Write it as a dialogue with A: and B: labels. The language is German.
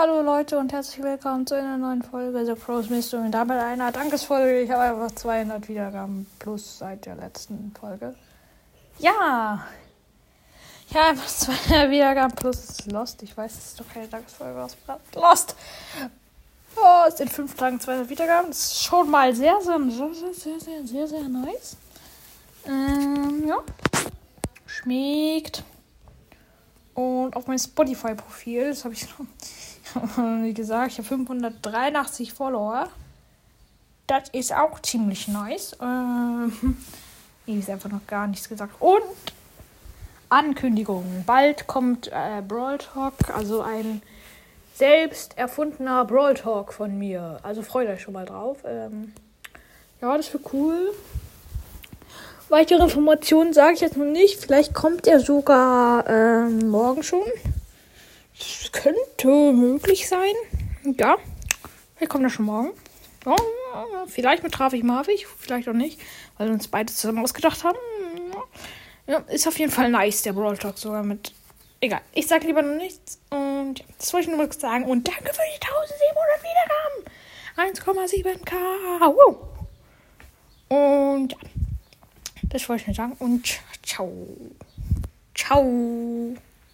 A: Hallo Leute und herzlich willkommen zu einer neuen Folge The Pros Mystery und damit einer Dankesfolge. Ich habe einfach 200 Wiedergaben plus seit der letzten Folge. Ja! Ich habe einfach 200 Wiedergaben plus Lost. Ich weiß, es ist doch keine Dankesfolge aus Lost! Oh, es sind 5 Tagen 200 Wiedergaben. Das ist schon mal sehr, sehr, sehr, sehr, sehr, sehr, sehr, sehr nice. Ähm, ja. Schmeckt. Und auf mein Spotify-Profil, das habe ich noch wie gesagt, ich habe 583 Follower. Das ist auch ziemlich nice. Ähm, ist einfach noch gar nichts gesagt. Und Ankündigung. Bald kommt äh, Brawl Talk, also ein selbst erfundener Brawl Talk von mir. Also freut euch schon mal drauf. Ähm, ja, das wird cool. Weitere Informationen sage ich jetzt noch nicht. Vielleicht kommt er sogar ähm, morgen schon. Das könnte möglich sein. Ja, vielleicht kommt er schon morgen. Ja, vielleicht mit Trafik Marvig, vielleicht auch nicht, weil wir uns beide zusammen ausgedacht haben. Ja, ist auf jeden Fall nice, der Brawl Talk sogar mit. Egal, ich sag lieber noch nichts. Und ja, das wollte ich nur mal sagen. Und danke für die 1700 Wiedergaben. 1,7k. Wow. Und ja, das wollte ich nur sagen. Und ciao. Ciao.